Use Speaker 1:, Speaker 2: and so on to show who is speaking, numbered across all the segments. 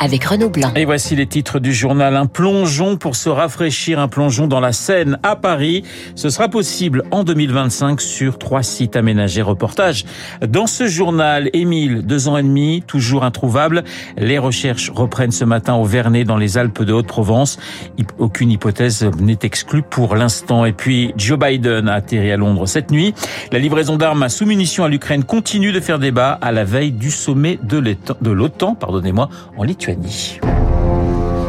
Speaker 1: avec Renaud Blanc.
Speaker 2: Et voici les titres du journal. Un plongeon pour se rafraîchir, un plongeon dans la Seine à Paris. Ce sera possible en 2025 sur trois sites aménagés. Reportage dans ce journal. Émile, deux ans et demi, toujours introuvable. Les recherches reprennent ce matin au Vernet dans les Alpes de Haute-Provence. Aucune hypothèse n'est exclue pour l'instant. Et puis Joe Biden a atterri à Londres cette nuit. La livraison d'armes à sous-munitions à l'Ukraine continue de faire débat à la veille du sommet de l'OTAN, pardonnez-moi, en Lituanie.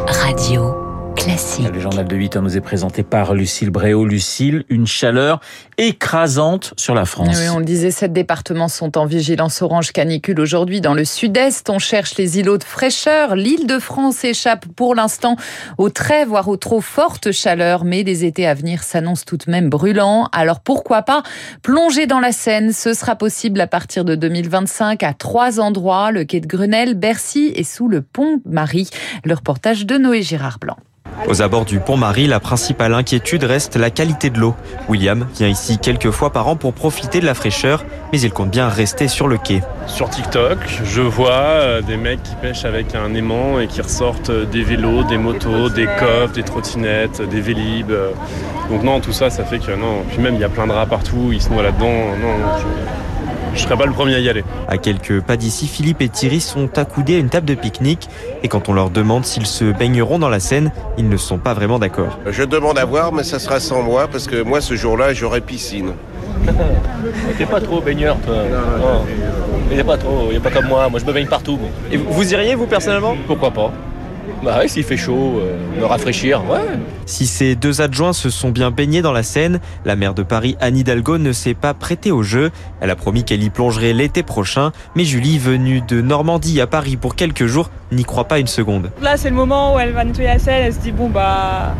Speaker 1: Radio classique.
Speaker 2: Le journal de 8 heures nous est présenté par Lucille Bréau. Lucille, une chaleur écrasante sur la France.
Speaker 3: Oui, on le disait, sept départements sont en vigilance orange canicule aujourd'hui dans le sud-est. On cherche les îlots de fraîcheur. L'île de France échappe pour l'instant aux très, voire aux trop fortes chaleurs, mais des étés à venir s'annoncent tout de même brûlants. Alors pourquoi pas plonger dans la Seine? Ce sera possible à partir de 2025 à trois endroits, le quai de Grenelle, Bercy et sous le pont Marie. Le reportage de Noé Girard Blanc.
Speaker 4: Aux abords du pont Marie, la principale inquiétude reste la qualité de l'eau. William vient ici quelques fois par an pour profiter de la fraîcheur, mais il compte bien rester sur le quai.
Speaker 5: Sur TikTok, je vois euh, des mecs qui pêchent avec un aimant et qui ressortent euh, des vélos, des motos, des coffres, des trottinettes, des vélib. Donc non, tout ça, ça fait que non. Puis même, il y a plein de rats partout, ils se noient là-dedans. Ne serai pas le premier à y aller.
Speaker 4: À quelques pas d'ici, Philippe et Thierry sont accoudés à une table de pique-nique et quand on leur demande s'ils se baigneront dans la Seine, ils ne sont pas vraiment d'accord.
Speaker 6: Je demande à voir, mais ça sera sans moi parce que moi ce jour-là j'aurai piscine.
Speaker 7: T'es pas trop baigneur toi Non, Il n'est pas trop, il n'est pas comme moi, moi je me baigne partout.
Speaker 4: Et vous iriez vous personnellement?
Speaker 7: Pourquoi pas bah ouais, s'il fait chaud, euh, me rafraîchir, ouais.
Speaker 4: Si ces deux adjoints se sont bien baignés dans la Seine, la maire de Paris, Anne Hidalgo, ne s'est pas prêtée au jeu. Elle a promis qu'elle y plongerait l'été prochain, mais Julie, venue de Normandie à Paris pour quelques jours, n'y croit pas une seconde.
Speaker 8: Là, c'est le moment où elle va nettoyer la Seine, elle se dit, bon bah,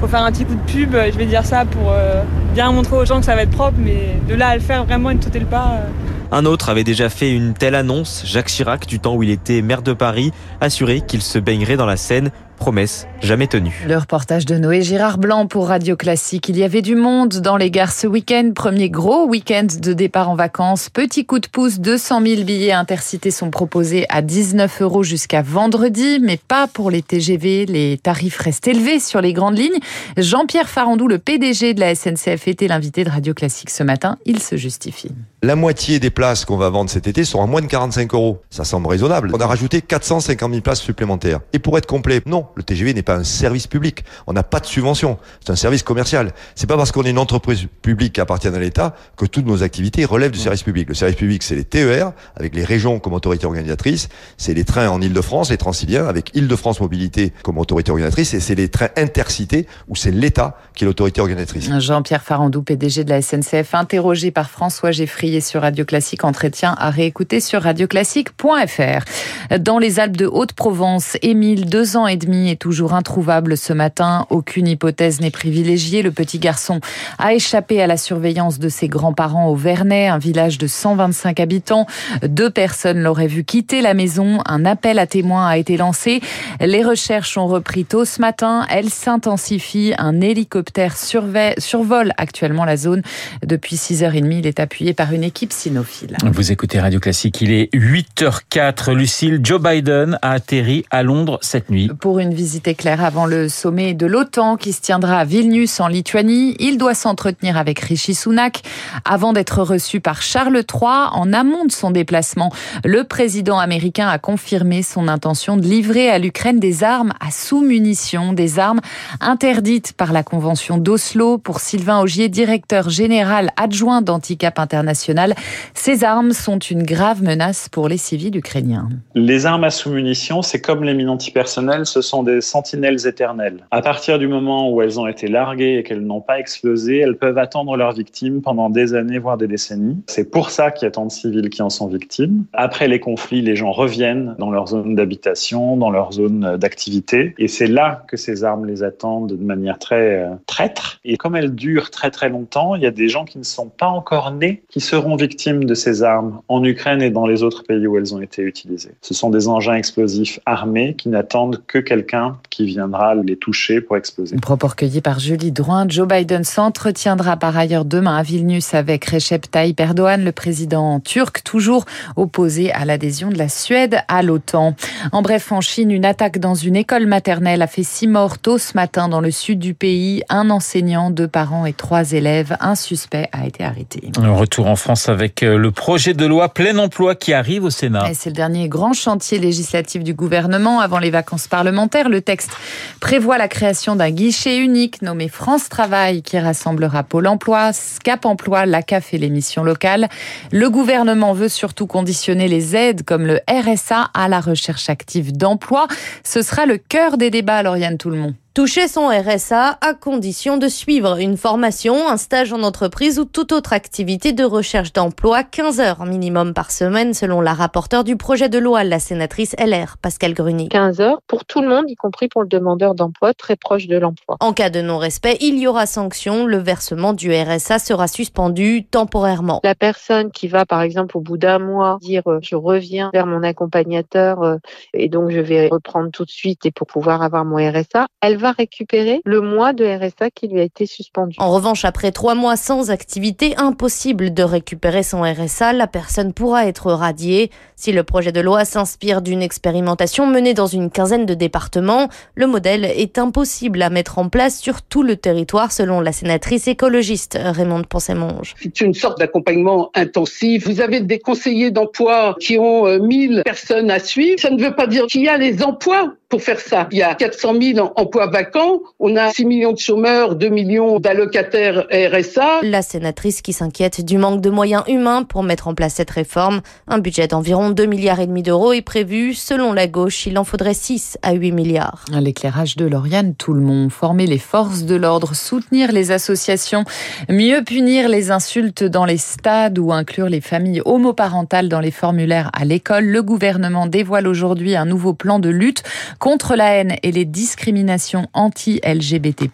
Speaker 8: faut faire un petit coup de pub, je vais dire ça pour euh, bien montrer aux gens que ça va être propre, mais de là à le faire vraiment et de sauter le pas... Euh,
Speaker 4: un autre avait déjà fait une telle annonce, Jacques Chirac, du temps où il était maire de Paris, assuré qu'il se baignerait dans la Seine promesse jamais tenue.
Speaker 3: Le reportage de Noé Girard Blanc pour Radio Classique. Il y avait du monde dans les gares ce week-end. Premier gros week-end de départ en vacances. Petit coup de pouce, 200 000 billets intercités sont proposés à 19 euros jusqu'à vendredi, mais pas pour les TGV. Les tarifs restent élevés sur les grandes lignes. Jean-Pierre Farandou, le PDG de la SNCF, était l'invité de Radio Classique ce matin. Il se justifie.
Speaker 9: La moitié des places qu'on va vendre cet été sont à moins de 45 euros. Ça semble raisonnable. On a rajouté 450 000 places supplémentaires. Et pour être complet, non, le TGV n'est pas un service public. On n'a pas de subvention. C'est un service commercial. C'est pas parce qu'on est une entreprise publique qui appartient à l'État que toutes nos activités relèvent du service public. Le service public, c'est les TER, avec les régions comme autorité organisatrice. C'est les trains en Ile-de-France, les Transiliens, avec Ile-de-France Mobilité comme autorité organisatrice. Et c'est les trains intercités, où c'est l'État qui est l'autorité organisatrice.
Speaker 3: Jean-Pierre Farandou, PDG de la SNCF, interrogé par François Geffrier sur Radio Classique. Entretien à réécouter sur radioclassique.fr. Dans les Alpes de Haute-Provence, Émile, deux ans et demi, est toujours introuvable ce matin. Aucune hypothèse n'est privilégiée. Le petit garçon a échappé à la surveillance de ses grands-parents au Vernet, un village de 125 habitants. Deux personnes l'auraient vu quitter la maison. Un appel à témoins a été lancé. Les recherches ont repris tôt ce matin. Elles s'intensifient. Un hélicoptère survole actuellement la zone. Depuis 6h30, il est appuyé par une équipe cynophile.
Speaker 2: Vous écoutez Radio Classique, il est 8h04. Lucille, Joe Biden a atterri à Londres cette nuit.
Speaker 3: Pour une une visite éclair avant le sommet de l'OTAN qui se tiendra à Vilnius en Lituanie. Il doit s'entretenir avec Rishi Sunak avant d'être reçu par Charles III en amont de son déplacement. Le président américain a confirmé son intention de livrer à l'Ukraine des armes à sous-munitions, des armes interdites par la Convention d'Oslo. Pour Sylvain Augier, directeur général adjoint d'Anticap International, ces armes sont une grave menace pour les civils ukrainiens.
Speaker 10: Les armes à sous-munitions, c'est comme les mines antipersonnelles, ce sont des sentinelles éternelles. À partir du moment où elles ont été larguées et qu'elles n'ont pas explosé, elles peuvent attendre leurs victimes pendant des années, voire des décennies. C'est pour ça qu'il y a tant de civils qui en sont victimes. Après les conflits, les gens reviennent dans leur zone d'habitation, dans leur zone d'activité. Et c'est là que ces armes les attendent de manière très euh, traître. Et comme elles durent très très longtemps, il y a des gens qui ne sont pas encore nés qui seront victimes de ces armes en Ukraine et dans les autres pays où elles ont été utilisées. Ce sont des engins explosifs armés qui n'attendent que quelqu'un qui viendra les toucher pour exploser.
Speaker 3: Propos recueilli par Julie Drouin. Joe Biden s'entretiendra par ailleurs demain à Vilnius avec Recep Tayyip Erdogan, le président turc, toujours opposé à l'adhésion de la Suède à l'OTAN. En bref, en Chine, une attaque dans une école maternelle a fait six morts tôt ce matin dans le sud du pays. Un enseignant, deux parents et trois élèves. Un suspect a été arrêté.
Speaker 2: Un retour en France avec euh, le projet de loi plein emploi qui arrive au Sénat.
Speaker 3: C'est le dernier grand chantier législatif du gouvernement avant les vacances parlementaires. Le texte prévoit la création d'un guichet unique nommé France Travail qui rassemblera Pôle emploi, Cap emploi, la CAF et les missions locales. Le gouvernement veut surtout conditionner les aides comme le RSA à la recherche active d'emploi. Ce sera le cœur des débats, Lauriane Tout-le-Monde
Speaker 11: toucher son RSA à condition de suivre une formation, un stage en entreprise ou toute autre activité de recherche d'emploi 15 heures minimum par semaine selon la rapporteure du projet de loi, la sénatrice LR, Pascal Gruny.
Speaker 12: 15 heures pour tout le monde, y compris pour le demandeur d'emploi très proche de l'emploi.
Speaker 11: En cas de non-respect, il y aura sanction. Le versement du RSA sera suspendu temporairement.
Speaker 12: La personne qui va, par exemple, au bout d'un mois, dire euh, je reviens vers mon accompagnateur euh, et donc je vais reprendre tout de suite et pour pouvoir avoir mon RSA, elle va récupérer le mois de RSA qui lui a été suspendu.
Speaker 11: En revanche, après trois mois sans activité, impossible de récupérer son RSA. La personne pourra être radiée. Si le projet de loi s'inspire d'une expérimentation menée dans une quinzaine de départements, le modèle est impossible à mettre en place sur tout le territoire, selon la sénatrice écologiste Raymond Poncemonge.
Speaker 13: C'est une sorte d'accompagnement intensif. Vous avez des conseillers d'emploi qui ont 1000 euh, personnes à suivre. Ça ne veut pas dire qu'il y a les emplois pour faire ça. Il y a 400 000 emplois vacants, on a 6 millions de chômeurs, 2 millions d'allocataires RSA.
Speaker 11: La sénatrice qui s'inquiète du manque de moyens humains pour mettre en place cette réforme. Un budget d'environ 2 milliards et demi d'euros est prévu. Selon la gauche, il en faudrait 6 à 8 milliards.
Speaker 3: L'éclairage de Lauriane tout le monde. Former les forces de l'ordre, soutenir les associations, mieux punir les insultes dans les stades ou inclure les familles homoparentales dans les formulaires à l'école. Le gouvernement dévoile aujourd'hui un nouveau plan de lutte contre la haine et les discriminations anti-LGBT+.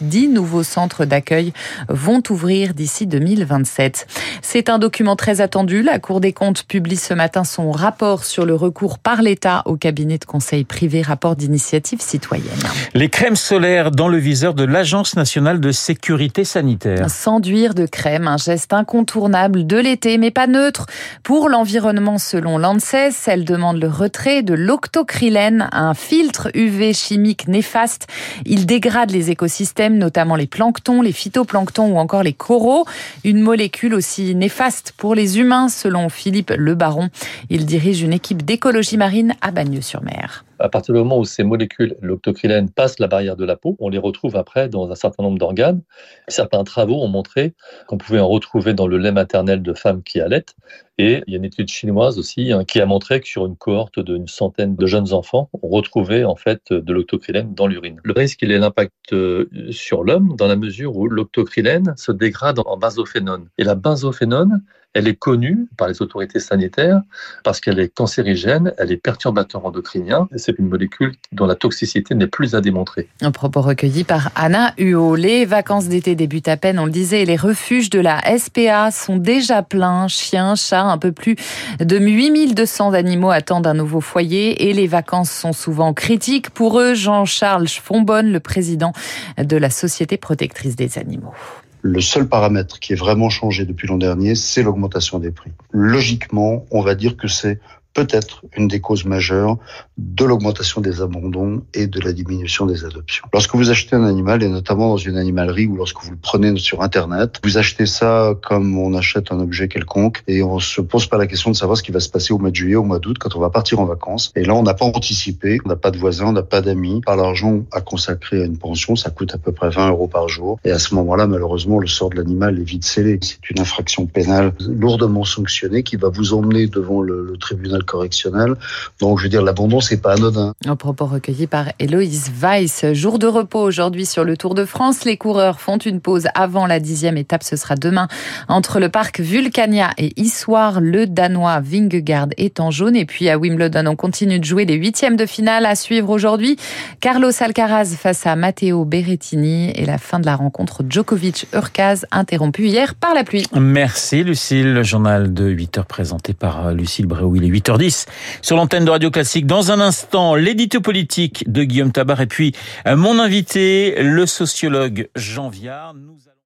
Speaker 3: Dix nouveaux centres d'accueil vont ouvrir d'ici 2027. C'est un document très attendu. La Cour des comptes publie ce matin son rapport sur le recours par l'État au cabinet de conseil privé, rapport d'initiative citoyenne.
Speaker 2: Les crèmes solaires dans le viseur de l'Agence nationale de sécurité sanitaire.
Speaker 3: S'enduire de crème, un geste incontournable de l'été, mais pas neutre. Pour l'environnement, selon l'ANSES, elle demande le retrait de l'octocrylène, un filtre UV chimique néfaste. Il dégrade les écosystèmes, notamment les planctons, les phytoplanctons ou encore les coraux. Une molécule aussi néfaste pour les humains, selon Philippe Le Baron. Il dirige une équipe d'écologie marine à Bagneux-sur-Mer
Speaker 14: à partir du moment où ces molécules, l'octocrylène, passent la barrière de la peau, on les retrouve après dans un certain nombre d'organes. Certains travaux ont montré qu'on pouvait en retrouver dans le lait maternel de femmes qui allaitent. Et il y a une étude chinoise aussi hein, qui a montré que sur une cohorte d'une centaine de jeunes enfants, on retrouvait en fait de l'octocrylène dans l'urine. Le risque, il est l'impact euh, sur l'homme dans la mesure où l'octocrylène se dégrade en benzophénone. Et la benzophénone, elle est connue par les autorités sanitaires parce qu'elle est cancérigène, elle est perturbateur endocrinien. C'est une molécule dont la toxicité n'est plus à démontrer.
Speaker 3: Un propos recueilli par Anna Huot. Les vacances d'été débutent à peine, on le disait, les refuges de la SPA sont déjà pleins. Chiens, chats, un peu plus de 8200 animaux attendent un nouveau foyer et les vacances sont souvent critiques. Pour eux, Jean-Charles Fonbonne, le président de la Société protectrice des animaux.
Speaker 15: Le seul paramètre qui est vraiment changé depuis l'an dernier, c'est l'augmentation des prix. Logiquement, on va dire que c'est peut-être une des causes majeures de l'augmentation des abandons et de la diminution des adoptions. Lorsque vous achetez un animal, et notamment dans une animalerie ou lorsque vous le prenez sur Internet, vous achetez ça comme on achète un objet quelconque et on se pose pas la question de savoir ce qui va se passer au mois de juillet, au mois d'août, quand on va partir en vacances. Et là, on n'a pas anticipé, on n'a pas de voisins, on n'a pas d'amis. Par l'argent à consacrer à une pension, ça coûte à peu près 20 euros par jour. Et à ce moment-là, malheureusement, le sort de l'animal est vite scellé. C'est une infraction pénale lourdement sanctionnée qui va vous emmener devant le, le tribunal correctionnel. Donc, je veux dire, l'abandon, c'est pas anodin.
Speaker 3: Un propos recueilli par Héloïse Weiss. Jour de repos aujourd'hui sur le Tour de France. Les coureurs font une pause avant la dixième étape. Ce sera demain entre le parc Vulcania et Issoire. Le Danois Vingegaard est en jaune. Et puis à Wimbledon, on continue de jouer les huitièmes de finale à suivre aujourd'hui. Carlos Alcaraz face à Matteo Berrettini et la fin de la rencontre Djokovic-Urkaz interrompue hier par la pluie.
Speaker 2: Merci Lucille. Le journal de 8 heures présenté par Lucille Bréau. Il est 8h10 sur l'antenne de Radio Classique. Dans un instant, l'édito politique de Guillaume Tabar et puis mon invité, le sociologue Jean Viard. Nous